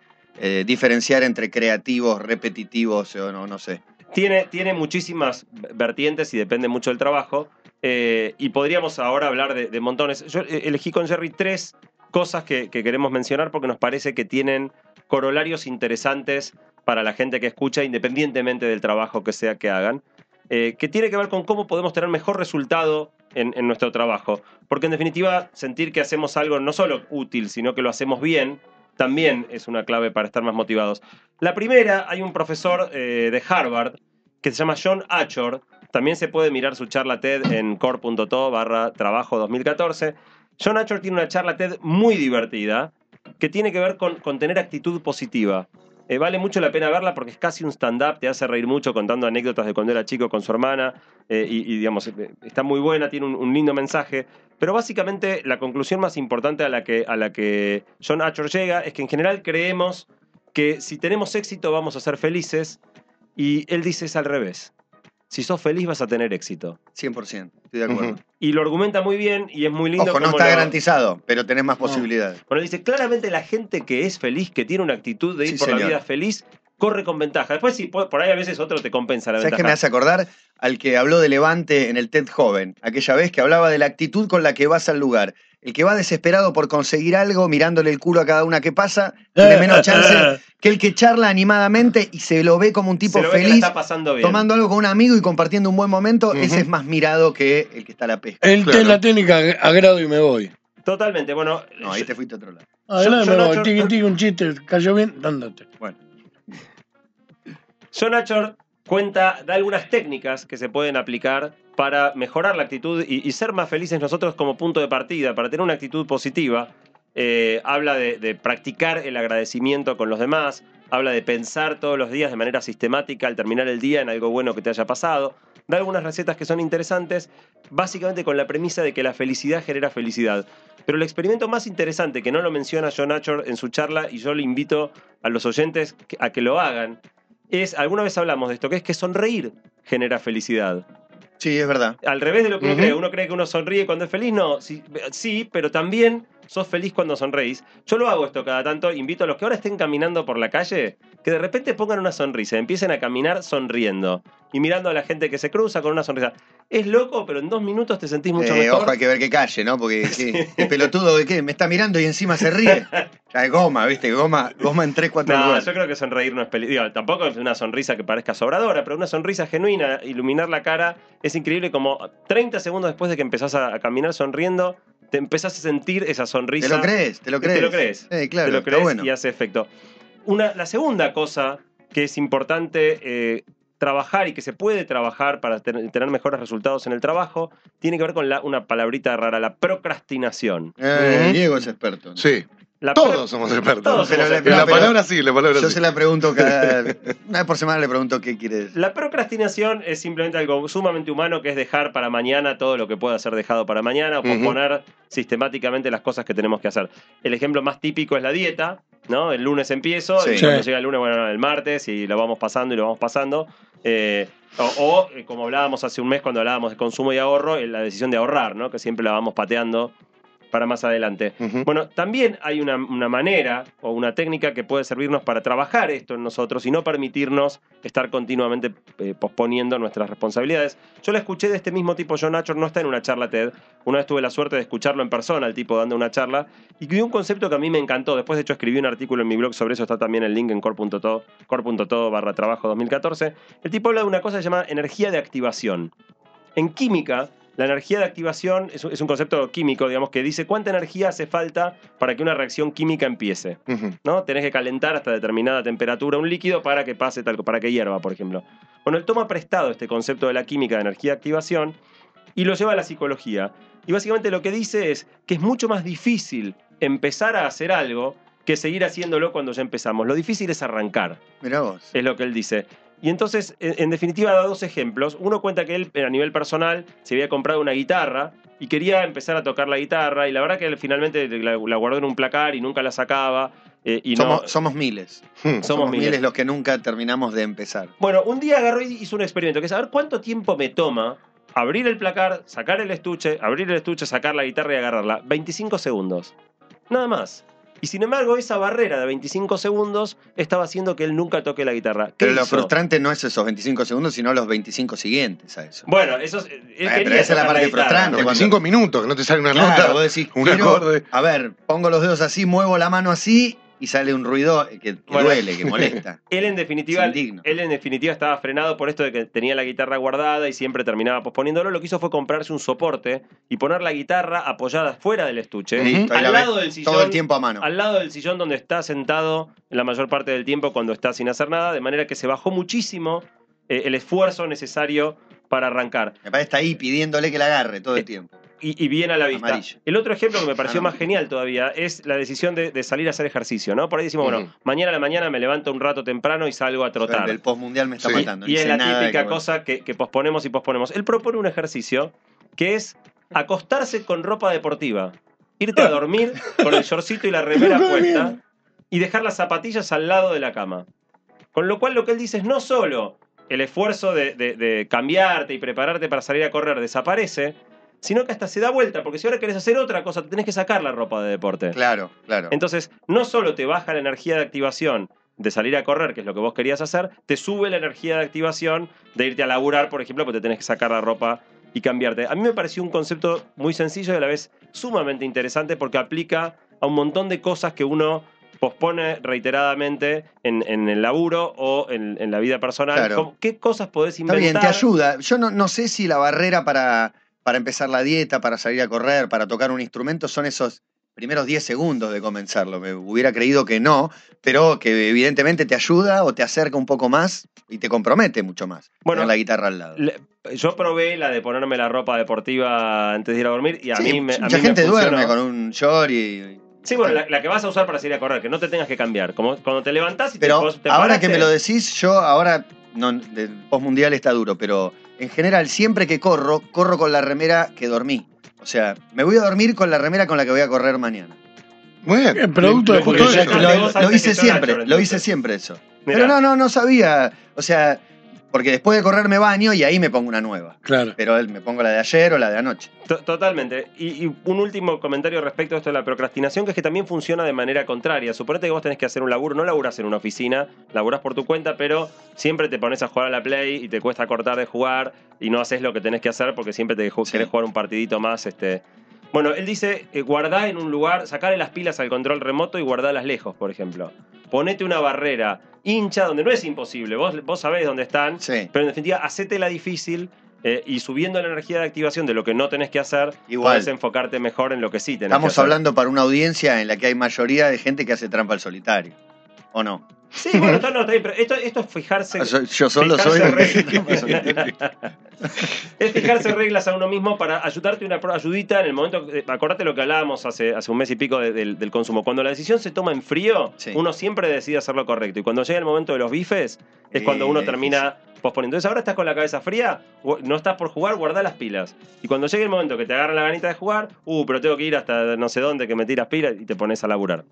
diferenciar entre creativos, repetitivos o no, no sé? Tiene, tiene muchísimas vertientes y depende mucho del trabajo. eh, y podríamos ahora hablar de, de montones. Yo eh, elegí con Jerry tres cosas que, que queremos mencionar porque nos parece que tienen corolarios interesantes para la gente que escucha, independientemente del trabajo que sea que hagan. eh, que tiene que ver con cómo podemos tener mejor resultado en, en nuestro trabajo. Porque en definitiva, sentir que hacemos algo no solo útil, sino que lo hacemos bien, también es una clave para estar más motivados. La primera, hay un profesor eh, de Harvard que se llama John Achor. También se puede mirar su charla TED en core.to barra trabajo 2014. John Achor tiene una charla TED muy divertida que tiene que ver con, con tener actitud positiva. Eh, vale mucho la pena verla porque es casi un stand-up, te hace reír mucho contando anécdotas de cuando era chico con su hermana eh, y, digamos, eh, está muy buena, tiene un, lindo mensaje. Pero básicamente la conclusión más importante a la, que, a la que John Achor llega es que en general creemos que si tenemos éxito vamos a ser felices y él dice es al revés. Si sos feliz vas a tener éxito. 100%, estoy de acuerdo. Y lo argumenta muy bien y es muy lindo. Ojo, no está lo- garantizado, pero tenés más No. posibilidades. Bueno, dice, claramente la gente que es feliz, que tiene una actitud de ir Sí, por la vida feliz, corre con ventaja. Después sí, por ahí a veces otro te compensa la ¿Sabes qué ventaja. me hace acordar? Al que habló de Levante en el TED Joven, aquella vez que hablaba de la actitud con la que vas al lugar. El que va desesperado por conseguir algo, mirándole el culo a cada una que pasa, tiene menos chance que el que charla animadamente y se lo ve como un tipo Se lo ve que la feliz, está pasando bien. tomando algo con un amigo y compartiendo un buen momento. Ese es más mirado que el que está a la pesca. El Claro. té la técnica agrado y me voy. Totalmente, bueno. No, ahí te fuiste a otro lado. Agrado y yo me no- voy. yo- Tiki, tiki, un chiste, cayó bien, dándate. Bueno, Achor cuenta, da algunas técnicas que se pueden aplicar para mejorar la actitud y, ser más felices nosotros como punto de partida, para tener una actitud positiva. Eh, habla de, de practicar el agradecimiento con los demás, habla de pensar todos los días de manera sistemática al terminar el día en algo bueno que te haya pasado. Da algunas recetas que son interesantes, básicamente con la premisa de que la felicidad genera felicidad. Pero el experimento más interesante, que no lo menciona John Achor en su charla, y yo le invito a los oyentes a que lo hagan, es, alguna vez hablamos de esto, que es que sonreír genera felicidad. sí, es verdad. Al revés de lo que uno cree, uno cree que uno sonríe cuando es feliz, no, sí, sí, pero también sos feliz cuando sonreís. Yo lo hago esto cada tanto, invito a los que ahora estén caminando por la calle, que de repente pongan una sonrisa, empiecen a caminar sonriendo y mirando a la gente que se cruza con una sonrisa. Es loco, pero en dos minutos te sentís mucho Eh, mejor. ojo, hay que ver que calle, ¿no? Porque ¿qué? el pelotudo de qué, me está mirando y encima se ríe. Ya es goma, ¿viste? Goma, goma en 3, 4 No, yo creo que sonreír no es peligroso. Tampoco es una sonrisa que parezca sobradora, pero una sonrisa genuina, iluminar la cara, es increíble como 30 segundos después de que empezás a, a caminar sonriendo, te empezás a sentir esa sonrisa. ¿Te lo crees? ¿Te lo crees? Te lo crees. Eh, claro, te lo crees bueno. y hace efecto. Una, la segunda cosa que es importante eh, trabajar y que se puede trabajar para ten- tener mejores resultados en el trabajo tiene que ver con la, una palabrita rara, la procrastinación. Eh. Diego es experto. Sí, La todos somos expertos. Todos Pero somos la- expertos. palabra sí, la palabra Yo sí. se la pregunto cada. Una vez por semana le pregunto qué quiere decir. La procrastinación es simplemente algo sumamente humano que es dejar para mañana todo lo que pueda ser dejado para mañana o posponer sistemáticamente las cosas que tenemos que hacer. El ejemplo más típico es la dieta, ¿no? El lunes empiezo Sí. y cuando Sí. llega el lunes, bueno, el martes y lo vamos pasando y lo vamos pasando. Eh, o, o, eh, como hablábamos hace un mes cuando hablábamos de consumo y ahorro, eh, la decisión de ahorrar, ¿no? Que siempre la vamos pateando para más adelante. Bueno, también hay una, una manera o una técnica que puede servirnos para trabajar esto en nosotros y no permitirnos estar continuamente eh, posponiendo nuestras responsabilidades. Yo la escuché de este mismo tipo, John Achor, no está en una charla TED. Una vez tuve la suerte de escucharlo en persona, el tipo dando una charla, y dio un concepto que a mí me encantó. Después, de hecho, escribí un artículo en mi blog sobre eso, está también el link en core.to, core.to barra trabajo 2014. El tipo habla de una cosa que se llama energía de activación. En química, la energía de activación es un, es un concepto químico, digamos, que dice cuánta energía hace falta para que una reacción química empiece. ¿no? Tenés que calentar hasta determinada temperatura un líquido para que pase tal, para que hierva, por ejemplo. Bueno, él toma prestado este concepto de la química de energía de activación y lo lleva a la psicología. Y básicamente lo que dice es que es mucho más difícil empezar a hacer algo que seguir haciéndolo cuando ya empezamos. Lo difícil es arrancar Mirá vos. es lo que él dice. Y entonces, en, definitiva, da dos ejemplos. Uno cuenta que él, a nivel personal, se había comprado una guitarra y quería empezar a tocar la guitarra. Y la verdad que él finalmente la, la guardó en un placar y nunca la sacaba. eh, y somos, no, somos miles. Hmm. somos miles. los que nunca terminamos de empezar. Bueno, un día agarró y hizo un experimento, que es saber cuánto tiempo me toma abrir el placar, sacar el estuche, abrir el estuche, sacar la guitarra y agarrarla. 25 segundos. Nada más. Y sin embargo, esa barrera de 25 segundos estaba haciendo que él nunca toque la guitarra. ¿Qué Pero lo frustrante no es esos 25 segundos, sino los 25 siguientes a eso. Bueno, eso es. Eh, pero esa es la parte frustrante. Los 25 minutos, que no te sale una Claro, nota, vos decís, un quiero- acorde. A ver, pongo los dedos así, muevo la mano así y sale un ruido que, que Bueno. duele, que molesta. Él en definitiva, él en definitiva estaba frenado por esto de que tenía la guitarra guardada y siempre terminaba posponiéndolo. Lo que hizo fue comprarse un soporte y poner la guitarra apoyada fuera del estuche, al la lado del sillón, Todo el tiempo a mano. al lado del sillón donde está sentado la mayor parte del tiempo cuando está sin hacer nada, de manera que se bajó muchísimo eh, el esfuerzo necesario para arrancar. Me parece está ahí pidiéndole que la agarre todo Eh, el tiempo. Y, y bien a la vista. Amarillo. El otro ejemplo que me pareció Ah, más genial todavía es la decisión de, de salir a hacer ejercicio, ¿no? Por ahí decimos, bueno, mañana a la mañana me levanto un rato temprano y salgo a trotar. El postmundial me está Sí. matando. no Y es la típica cosa que, que posponemos y posponemos. Él propone un ejercicio que es acostarse con ropa deportiva, irte a dormir con el shortcito y la remera puesta y dejar las zapatillas al lado de la cama. Con lo cual lo que él dice es no solo el esfuerzo de, de- de cambiarte y prepararte para salir a correr desaparece, sino que hasta se da vuelta, porque si ahora querés hacer otra cosa, te tenés que sacar la ropa de deporte. Claro, claro. Entonces, no solo te baja la energía de activación de salir a correr, que es lo que vos querías hacer, te sube la energía de activación de irte a laburar, por ejemplo, porque te tenés que sacar la ropa y cambiarte. A mí me pareció un concepto muy sencillo y a la vez sumamente interesante porque aplica a un montón de cosas que uno pospone reiteradamente en, en el laburo o en, en la vida personal. Claro. ¿Cómo- ¿Qué cosas podés Está inventar? bien, te ayuda. Yo no, no sé si la barrera para, para empezar la dieta, para salir a correr, para tocar un instrumento son esos primeros 10 segundos de comenzarlo. Me hubiera creído que no, pero que evidentemente te ayuda o te acerca un poco más y te compromete mucho más. Bueno, la guitarra al lado. Le- Yo probé la de ponerme la ropa deportiva antes de ir a dormir y a Sí, mí me. a mucha mí gente duerme con un short y. Sí, bueno, la, la que vas a usar para salir a correr, que no te tengas que cambiar. Como cuando te levantás y te, Pero vos te ahora paraste- que me lo decís, yo ahora, no, del postmundial está duro, pero en general, siempre que corro, corro con la remera que dormí. O sea, me voy a dormir con la remera con la que voy a correr mañana. Muy bien. El producto de Lo, lo hice siempre, lo hice siempre eso. Mirá, Pero no, no, no sabía. O sea, porque después de correr me baño y ahí me pongo una nueva. Claro. Pero él me pongo la de ayer o la de anoche. to- Totalmente. Y, y un último comentario respecto a esto de la procrastinación, que es que también funciona de manera contraria. Suponete que vos tenés que hacer un laburo, no laburás en una oficina, laburás por tu cuenta, pero siempre te pones a jugar a la Play y te cuesta cortar de jugar y no haces lo que tenés que hacer porque siempre te Sí. querés jugar un partidito más. Este. Bueno, él dice, eh, guardá en un lugar, sacarle las pilas al control remoto y guardalas lejos, por ejemplo. Ponete una barrera hincha donde no es imposible, vos, vos sabés dónde están, Sí. pero en definitiva, hacétela difícil eh, y subiendo la energía de activación de lo que no tenés que hacer, Igual. podés enfocarte mejor en lo que sí tenés que Estamos hacer. hablando para una audiencia en la que hay mayoría de gente que hace trampa al solitario. ¿O no? Sí, bueno, está, no, está bien, pero esto, esto es fijarse. Ah, Yo, yo solo fijarse soy. reglas. es fijarse reglas a uno mismo para ayudarte una ayudita en el momento. Acordate lo que hablábamos hace, hace un mes y pico de- del, del consumo. Cuando la decisión se toma en frío, Sí. uno siempre decide hacer lo correcto. Y cuando llega el momento de los bifes, es Sí, cuando uno termina posponiendo. Entonces ahora estás con la cabeza fría, no estás por jugar, guardá las pilas. Y cuando llegue el momento que te agarra la ganita de jugar, uh, pero tengo que ir hasta no sé dónde que me tiras pilas y te pones a laburar.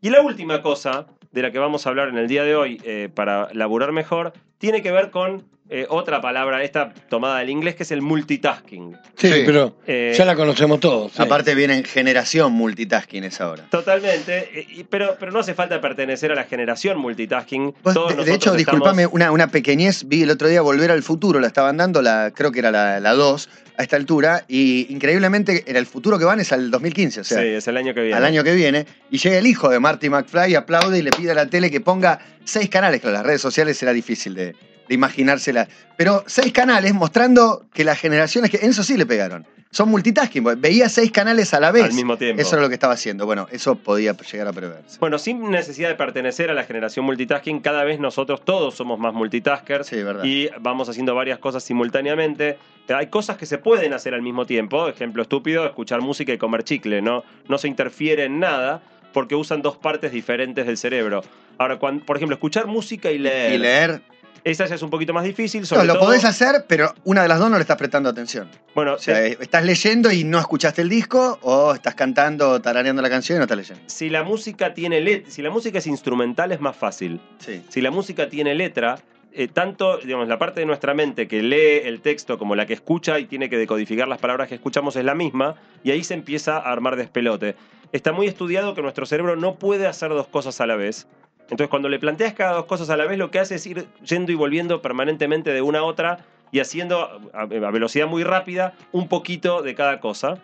Y la última cosa de la que vamos a hablar en el día de hoy eh, para laburar mejor tiene que ver con eh, otra palabra, esta tomada del inglés, que es el multitasking. Sí, Sí. pero Eh, ya la conocemos todos. sí. Aparte viene generación multitasking es ahora. Totalmente, eh, y- pero, pero no hace falta pertenecer a la generación multitasking. Todos de, hecho, estamos- discúlpame, una, una pequeñez, vi el otro día Volver al Futuro, la estaban dando, la, creo que era la, la 2 a esta altura, y increíblemente era el futuro que van es al 2015, o sea, sí, es el año que viene. al año que viene, y llega el hijo de Marty McFly, aplaude y le pide a la tele que ponga seis canales, en las redes sociales era difícil de, de imaginársela, pero seis canales mostrando que las generaciones que en eso sí le pegaron. Son multitasking, veía seis canales a la vez. Al mismo tiempo. Eso era lo que estaba haciendo. Bueno, eso podía llegar a preverse. Bueno, sin necesidad de pertenecer a la generación multitasking, cada vez nosotros todos somos más multitaskers Sí, verdad. y vamos haciendo varias cosas simultáneamente. Hay cosas que se pueden hacer al mismo tiempo. Ejemplo estúpido, escuchar música y comer chicle. No, no se interfiere en nada porque usan dos partes diferentes del cerebro. Ahora, cuando, por ejemplo, escuchar música y leer. Y leer. Esa ya es un poquito más difícil. No, lo todo- podés hacer, pero una de las dos no le estás prestando atención. Bueno, O sea, estás leyendo y no escuchaste el disco, o estás cantando, tarareando la canción y no estás leyendo. si la música tiene let- si la música es instrumental es más fácil. Sí. Si la música tiene letra, eh, tanto digamos, la parte de nuestra mente que lee el texto como la que escucha y tiene que decodificar las palabras que escuchamos es la misma, y ahí se empieza a armar despelote. Está muy estudiado que nuestro cerebro no puede hacer dos cosas a la vez. Entonces, cuando le planteas cada dos cosas a la vez, lo que hace es ir yendo y volviendo permanentemente de una a otra y haciendo a, velocidad muy rápida un poquito de cada cosa.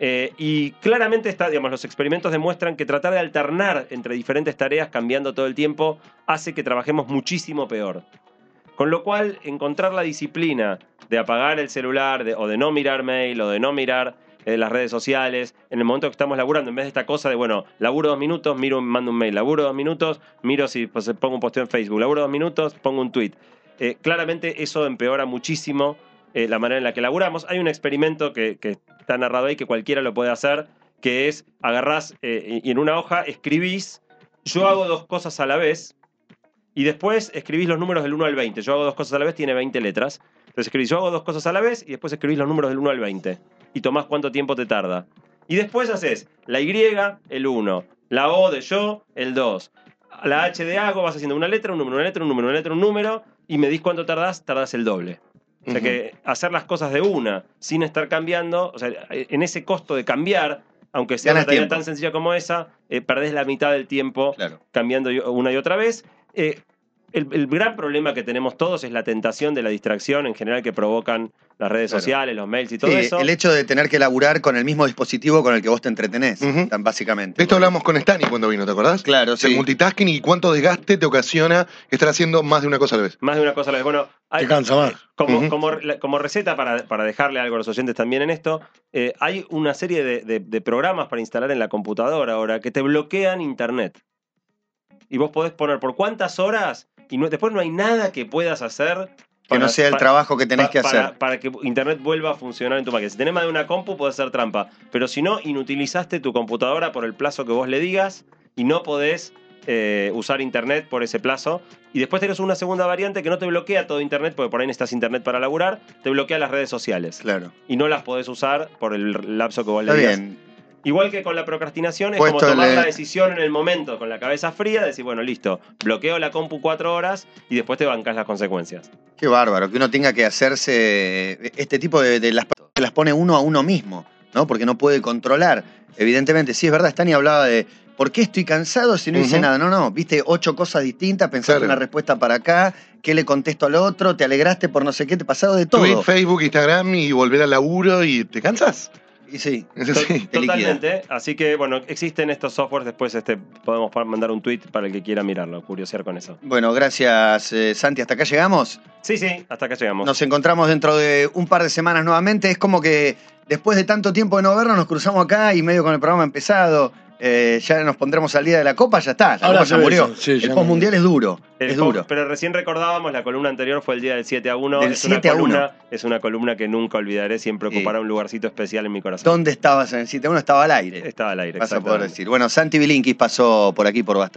Eh, y claramente está, digamos, los experimentos demuestran que tratar de alternar entre diferentes tareas cambiando todo el tiempo hace que trabajemos muchísimo peor. Con lo cual, encontrar la disciplina de apagar el celular o de no mirar mail o de no mirar eh, las redes sociales, en el momento que estamos laburando, en vez de esta cosa de, bueno, laburo dos minutos, miro, mando un mail, laburo dos minutos, miro si pues, pongo un posteo en Facebook, laburo dos minutos, pongo un tweet. Eh, claramente eso empeora muchísimo eh, la manera en la que laburamos. Hay un experimento que, está narrado ahí que cualquiera lo puede hacer, que es agarrás y en una hoja escribís, yo hago dos cosas a la vez, y después escribís los números del 1 al 20. Yo hago dos cosas a la vez, tiene 20 letras. Entonces escribís, yo hago dos cosas a la vez y después escribís los números del 1 al 20. Y tomás cuánto tiempo te tarda. Y después haces la Y, el 1. La O de yo, el 2. La H de hago, vas haciendo una letra, un número, una letra, un número, una letra, un número. Y medís cuánto tardás, tardás el doble. O sea que hacer las cosas de una sin estar cambiando, o sea, en ese costo de cambiar, aunque sea Ganas una tarea tiempo. tan sencilla como esa, eh, perdés la mitad del tiempo Claro. cambiando una y otra vez. Eh, el, el gran problema que tenemos todos es la tentación de la distracción en general que provocan las redes Claro. sociales, los mails y todo Sí, eso. el hecho de tener que laburar con el mismo dispositivo con el que vos te entretenés, tan básicamente. De esto hablamos con Stani cuando vino, ¿te acordás? Claro, El multitasking y cuánto desgaste te ocasiona estar haciendo más de una cosa a la vez. Más de una cosa a la vez. Bueno, hay- Te cansa más. Como, como, como receta para, para dejarle algo a los oyentes también en esto, eh, hay una serie de, de- de programas para instalar en la computadora ahora que te bloquean internet. Y vos podés poner por cuántas horas y no- después no hay nada que puedas hacer. Que no para- sea el trabajo que tenés que para- hacer. Para que internet vuelva a funcionar en tu máquina. Si tenés más de una compu, puede ser trampa. Pero si no, inutilizaste tu computadora por el plazo que vos le digas y no podés eh, usar internet por ese plazo. Y después tenés una segunda variante que no te bloquea todo internet, porque por ahí necesitas internet para laburar, te bloquea las redes sociales. Claro. Y no las podés usar por el lapso que vos le Está digas. bien. Igual que con la procrastinación, es Puesto como tomar la decisión en el momento, con la cabeza fría, decir, bueno, listo, bloqueo la compu cuatro horas y después te bancas las consecuencias. Qué bárbaro, que uno tenga que hacerse este tipo de, de las que las pone uno a uno mismo, ¿no? Porque no puede controlar. Evidentemente, sí, es verdad, Stani hablaba de ¿por qué estoy cansado si no hice nada? No, no, viste ocho cosas distintas, pensaste Claro. una respuesta para acá, qué le contesto al otro, te alegraste por no sé qué, te pasado de todo. Tweet, Facebook, Instagram y volver al laburo y te cansas. Y sí, Es To- así. Te liquida. Totalmente. Así que, bueno, existen estos softwares. Después este, podemos mandar un tweet para el que quiera mirarlo, curiosear con eso. bueno, gracias eh, Santi, hasta acá llegamos. Sí, sí, hasta acá llegamos. Nos encontramos dentro de un par de semanas nuevamente. Es como que después de tanto tiempo de no vernos, nos cruzamos acá y medio con el programa empezado. Eh, ya nos pondremos al día de la Copa, ya está. La Ahora Copa se ya murió. sí, el postmundial es duro. El es po- duro. Pero recién recordábamos, la columna anterior fue el día del 7 a 1. Del es una 7 a 1. columna, Es una columna que nunca olvidaré, siempre Sí. ocupará un lugarcito especial en mi corazón. ¿Dónde estabas en el 7 1? Estaba al aire. Estaba al aire, Vas a poder decir. Bueno, Santi Bilinkis pasó por aquí por Basta.